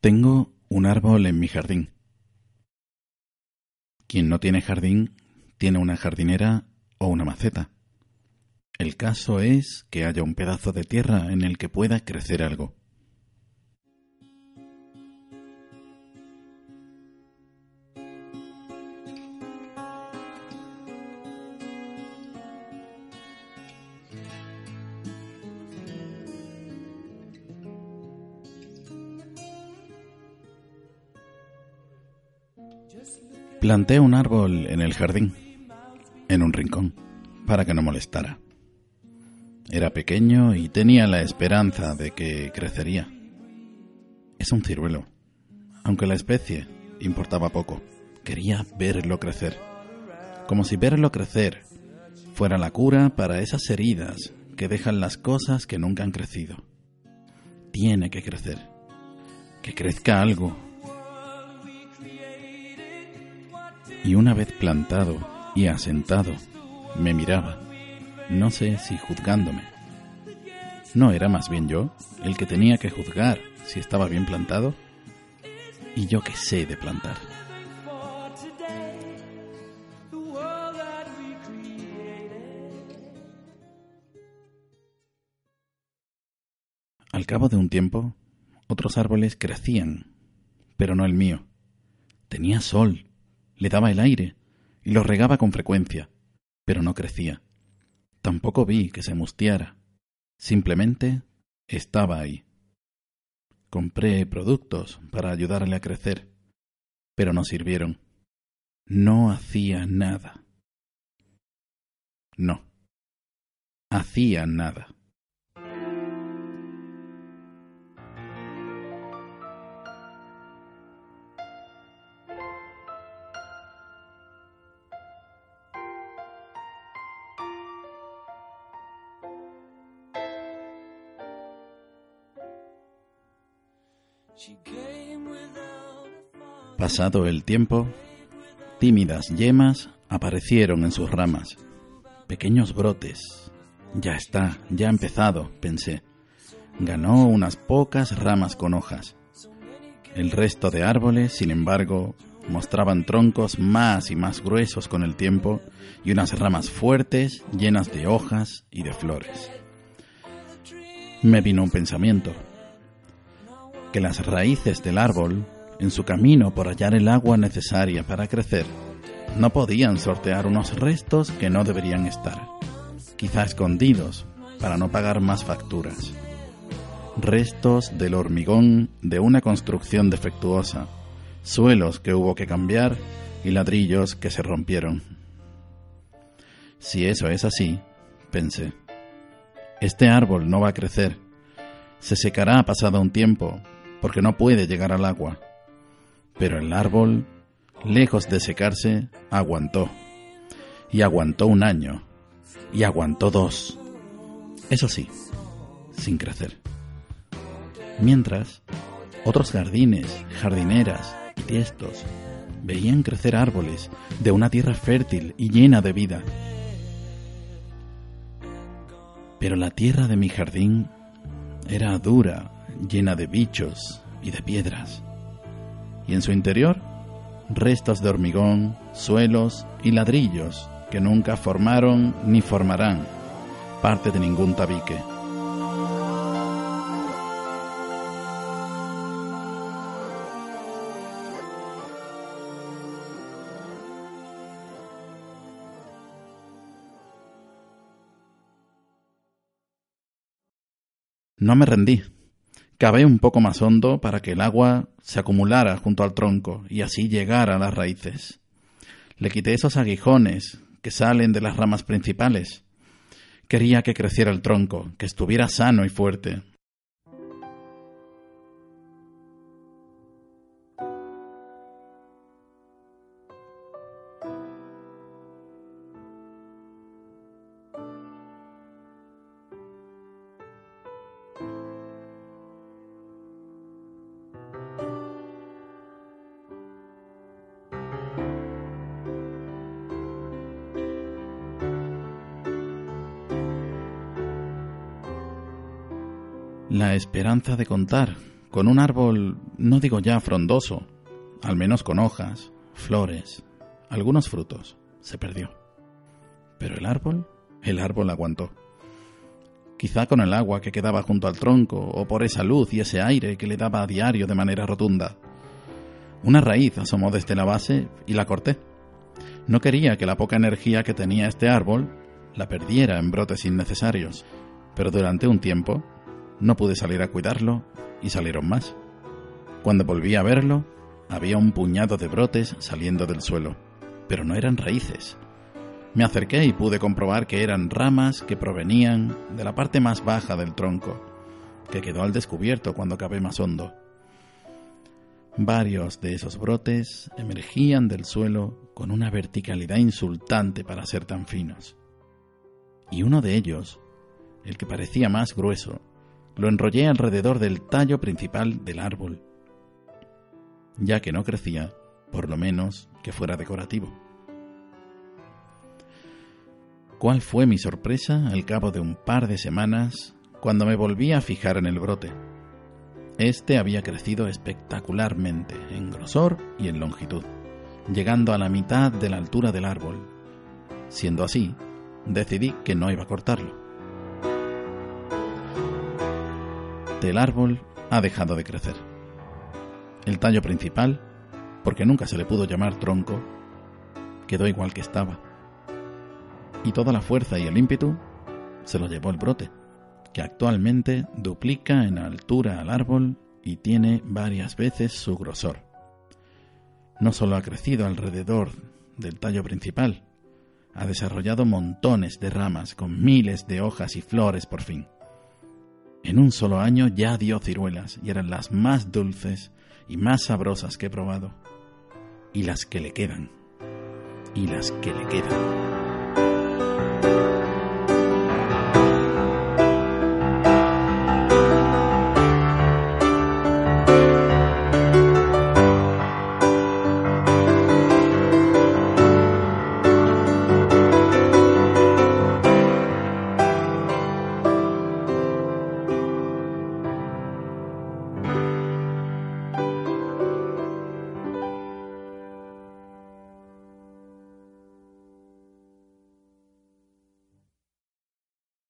Tengo un árbol en mi jardín. Quien no tiene jardín tiene una jardinera o una maceta. El caso es que haya un pedazo de tierra en el que pueda crecer algo. Planté un árbol en el jardín, en un rincón, para que no molestara. Era pequeño y tenía la esperanza de que crecería. Es un ciruelo, aunque la especie importaba poco. Quería verlo crecer, como si verlo crecer fuera la cura para esas heridas que dejan las cosas que nunca han crecido. Tiene que crecer, que crezca algo y una vez plantado y asentado, me miraba, no sé si juzgándome. ¿No era más bien yo el que tenía que juzgar si estaba bien plantado? Y yo que sé de plantar. Al cabo de un tiempo, otros árboles crecían, pero no el mío. Tenía sol le daba el aire y lo regaba con frecuencia, pero no crecía. Tampoco vi que se mustiara. Simplemente estaba ahí. Compré productos para ayudarle a crecer, pero no sirvieron. No hacía nada. No. Hacía nada. Pasado el tiempo, tímidas yemas aparecieron en sus ramas, pequeños brotes. Ya está, ya ha empezado, pensé. Ganó unas pocas ramas con hojas. El resto de árboles, sin embargo, mostraban troncos más y más gruesos con el tiempo y unas ramas fuertes llenas de hojas y de flores. Me vino un pensamiento que las raíces del árbol, en su camino por hallar el agua necesaria para crecer, no podían sortear unos restos que no deberían estar, quizá escondidos para no pagar más facturas. Restos del hormigón de una construcción defectuosa, suelos que hubo que cambiar y ladrillos que se rompieron. Si eso es así, pensé, este árbol no va a crecer, se secará pasado un tiempo porque no puede llegar al agua. Pero el árbol, lejos de secarse, aguantó. Y aguantó un año. Y aguantó dos. Eso sí, sin crecer. Mientras, otros jardines, jardineras y tiestos veían crecer árboles de una tierra fértil y llena de vida. Pero la tierra de mi jardín era dura llena de bichos y de piedras. Y en su interior, restos de hormigón, suelos y ladrillos que nunca formaron ni formarán parte de ningún tabique. No me rendí. Cavé un poco más hondo para que el agua se acumulara junto al tronco y así llegara a las raíces. Le quité esos aguijones que salen de las ramas principales. Quería que creciera el tronco, que estuviera sano y fuerte, la esperanza de contar con un árbol, no digo ya frondoso, al menos con hojas, flores, algunos frutos, se perdió. Pero el árbol, el árbol aguantó. Quizá con el agua que quedaba junto al tronco, o por esa luz y ese aire que le daba a diario de manera rotunda. Una raíz asomó desde la base y la corté. No quería que la poca energía que tenía este árbol la perdiera en brotes innecesarios, pero durante un tiempo no pude salir a cuidarlo y salieron más. Cuando volví a verlo, había un puñado de brotes saliendo del suelo, pero no eran raíces. Me acerqué y pude comprobar que eran ramas que provenían de la parte más baja del tronco, que quedó al descubierto cuando cavé más hondo. Varios de esos brotes emergían del suelo con una verticalidad insultante para ser tan finos. Y uno de ellos, el que parecía más grueso, lo enrollé alrededor del tallo principal del árbol, ya que no crecía, por lo menos que fuera decorativo. ¿Cuál fue mi sorpresa al cabo de un par de semanas cuando me volví a fijar en el brote? Este había crecido espectacularmente en grosor y en longitud, llegando a la mitad de la altura del árbol. Siendo así, decidí que no iba a cortarlo. El árbol ha dejado de crecer. El tallo principal, porque nunca se le pudo llamar tronco, quedó igual que estaba. Y toda la fuerza y el ímpetu se lo llevó el brote, que actualmente duplica en altura al árbol y tiene varias veces su grosor. No solo ha crecido alrededor del tallo principal, ha desarrollado montones de ramas con miles de hojas y flores por fin. En un solo año ya dio ciruelas y eran las más dulces y más sabrosas que he probado. Y las que le quedan. Y las que le quedan.